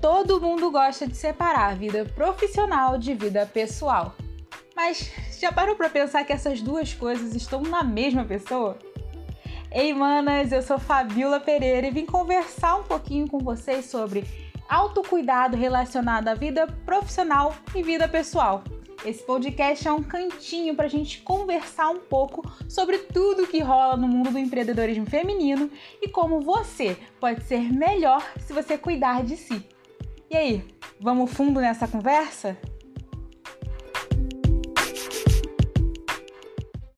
Todo mundo gosta de separar a vida profissional de vida pessoal. Mas já parou para pensar que essas duas coisas estão na mesma pessoa? Ei, manas, eu sou Fabiola Pereira e vim conversar um pouquinho com vocês sobre autocuidado relacionado à vida profissional e vida pessoal. Esse podcast é um cantinho para a gente conversar um pouco sobre tudo que rola no mundo do empreendedorismo feminino e como você pode ser melhor se você cuidar de si. E aí, vamos fundo nessa conversa?